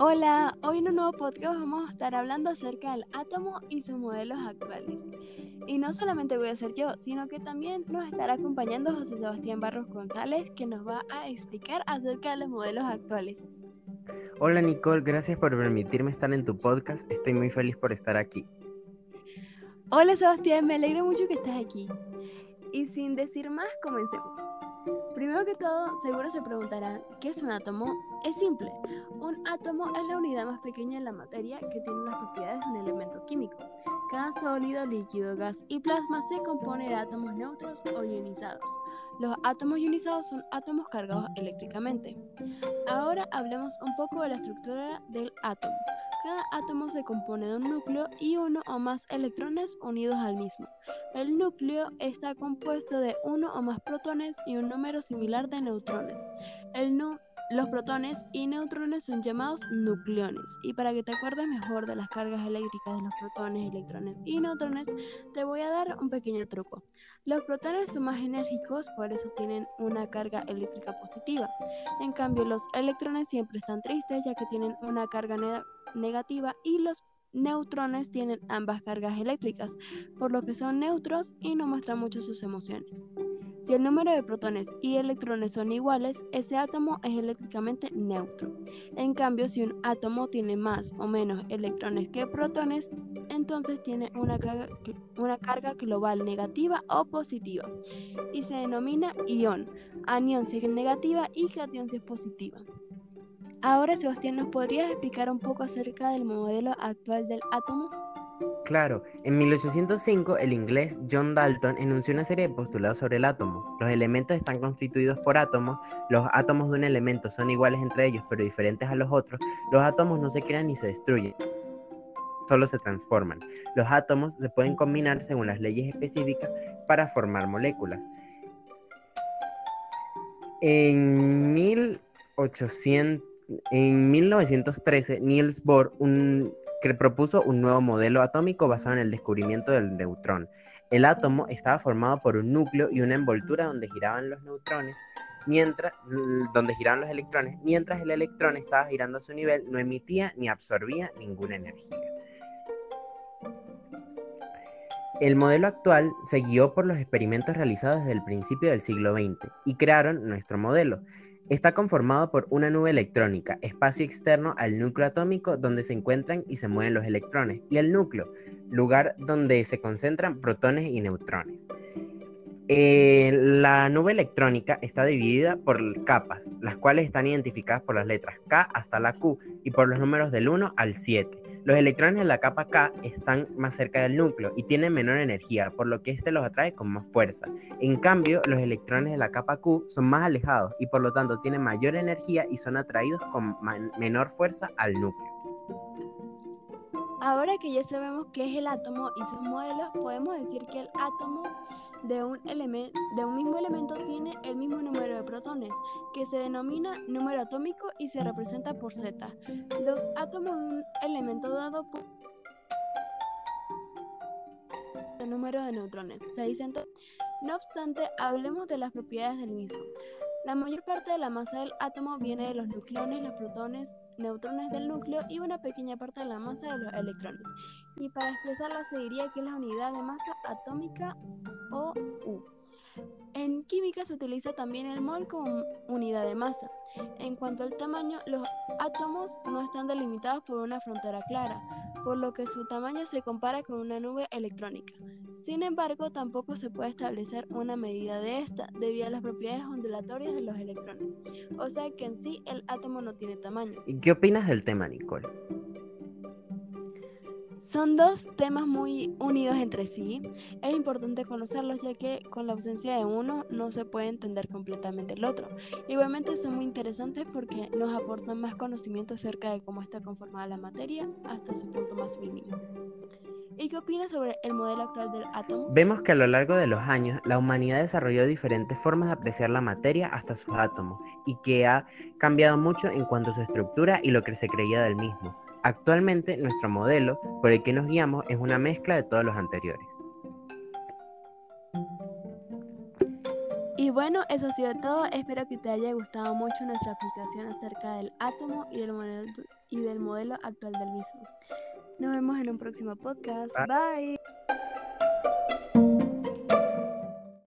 Hola, hoy en un nuevo podcast vamos a estar hablando acerca del átomo y sus modelos actuales. Y no solamente voy a ser yo, sino que también nos estará acompañando José Sebastián Barros González, que nos va a explicar acerca de los modelos actuales. Hola Nicole, gracias por permitirme estar en tu podcast. Estoy muy feliz por estar aquí. Hola Sebastián, me alegro mucho que estés aquí. Y sin decir más, comencemos. Primero que todo, seguro se preguntarán, ¿qué es un átomo? Es simple. Un átomo es la unidad más pequeña en la materia que tiene las propiedades de un elemento químico. Cada sólido, líquido, gas y plasma se compone de átomos neutros o ionizados. Los átomos ionizados son átomos cargados eléctricamente. Ahora hablemos un poco de la estructura del átomo. Cada átomo se compone de un núcleo y uno o más electrones unidos al mismo. El núcleo está compuesto de uno o más protones y un número similar de neutrones. los protones y neutrones son llamados nucleones. Y para que te acuerdes mejor de las cargas eléctricas de los protones, electrones y neutrones, te voy a dar un pequeño truco. Los protones son más enérgicos, por eso tienen una carga eléctrica positiva. En cambio, los electrones siempre están tristes, ya que tienen una carga negativa y los neutrones tienen ambas cargas eléctricas, por lo que son neutros y no muestran mucho sus emociones. Si el número de protones y electrones son iguales, ese átomo es eléctricamente neutro. En cambio, si un átomo tiene más o menos electrones que protones, entonces tiene una carga, global negativa o positiva y se denomina ion. Anión si es negativa y cation si es positiva. Ahora, Sebastián, ¿nos podrías explicar un poco acerca del modelo actual del átomo? Claro, en 1805 el inglés John Dalton enunció una serie de postulados sobre el átomo. Los elementos están constituidos por átomos, los átomos de un elemento son iguales entre ellos pero diferentes a los otros, los átomos no se crean ni se destruyen, solo se transforman. Los átomos se pueden combinar según las leyes específicas para formar moléculas. En 1800 en 1913, Niels Bohr propuso un nuevo modelo atómico basado en el descubrimiento del neutrón. El átomo estaba formado por un núcleo y una envoltura donde giraban los neutrones, mientras, donde giraban los electrones, mientras el electrón estaba girando a su nivel, no emitía ni absorbía ninguna energía. El modelo actual se guió por los experimentos realizados desde el principio del siglo XX y crearon nuestro modelo. Está conformado por una nube electrónica, espacio externo al núcleo atómico donde se encuentran y se mueven los electrones, y el núcleo, lugar donde se concentran protones y neutrones. Eh, la nube electrónica está dividida por capas, las cuales están identificadas por las letras K hasta la Q y por los números del 1 al 7. Los electrones de la capa K están más cerca del núcleo y tienen menor energía, por lo que este los atrae con más fuerza. En cambio, los electrones de la capa Q son más alejados y por lo tanto tienen mayor energía y son atraídos con menor fuerza al núcleo. Ahora que ya sabemos qué es el átomo y sus modelos, podemos decir que el átomo de un, de un mismo elemento tiene el mismo número de protones, que se denomina número atómico y se representa por Z. Los átomos de un elemento dado por el número de neutrones. Se dicen no obstante, hablemos de las propiedades del mismo. La mayor parte de la masa del átomo viene de los nucleones, los protones, neutrones del núcleo y una pequeña parte de la masa de los electrones. Y para expresarla se diría que es la unidad de masa atómica o U. En química se utiliza también el mol como unidad de masa. En cuanto al tamaño, los átomos no están delimitados por una frontera clara, por lo que su tamaño se compara con una nube electrónica. Sin embargo, tampoco se puede establecer una medida de esta debido a las propiedades ondulatorias de los electrones, o sea que en sí el átomo no tiene tamaño. ¿Y qué opinas del tema, Nicole? Son dos temas muy unidos entre sí. Es importante conocerlos ya que con la ausencia de uno no se puede entender completamente el otro. Igualmente son muy interesantes porque nos aportan más conocimiento acerca de cómo está conformada la materia hasta su punto más mínimo. ¿Y qué opinas sobre el modelo actual del átomo? Vemos que a lo largo de los años la humanidad desarrolló diferentes formas de apreciar la materia hasta sus átomos y que ha cambiado mucho en cuanto a su estructura y lo que se creía del mismo. Actualmente nuestro modelo por el que nos guiamos es una mezcla de todos los anteriores. Y bueno, eso ha sido todo. Espero que te haya gustado mucho nuestra explicación acerca del átomo y del modelo y del modelo actual del mismo. Nos vemos en un próximo podcast. Bye.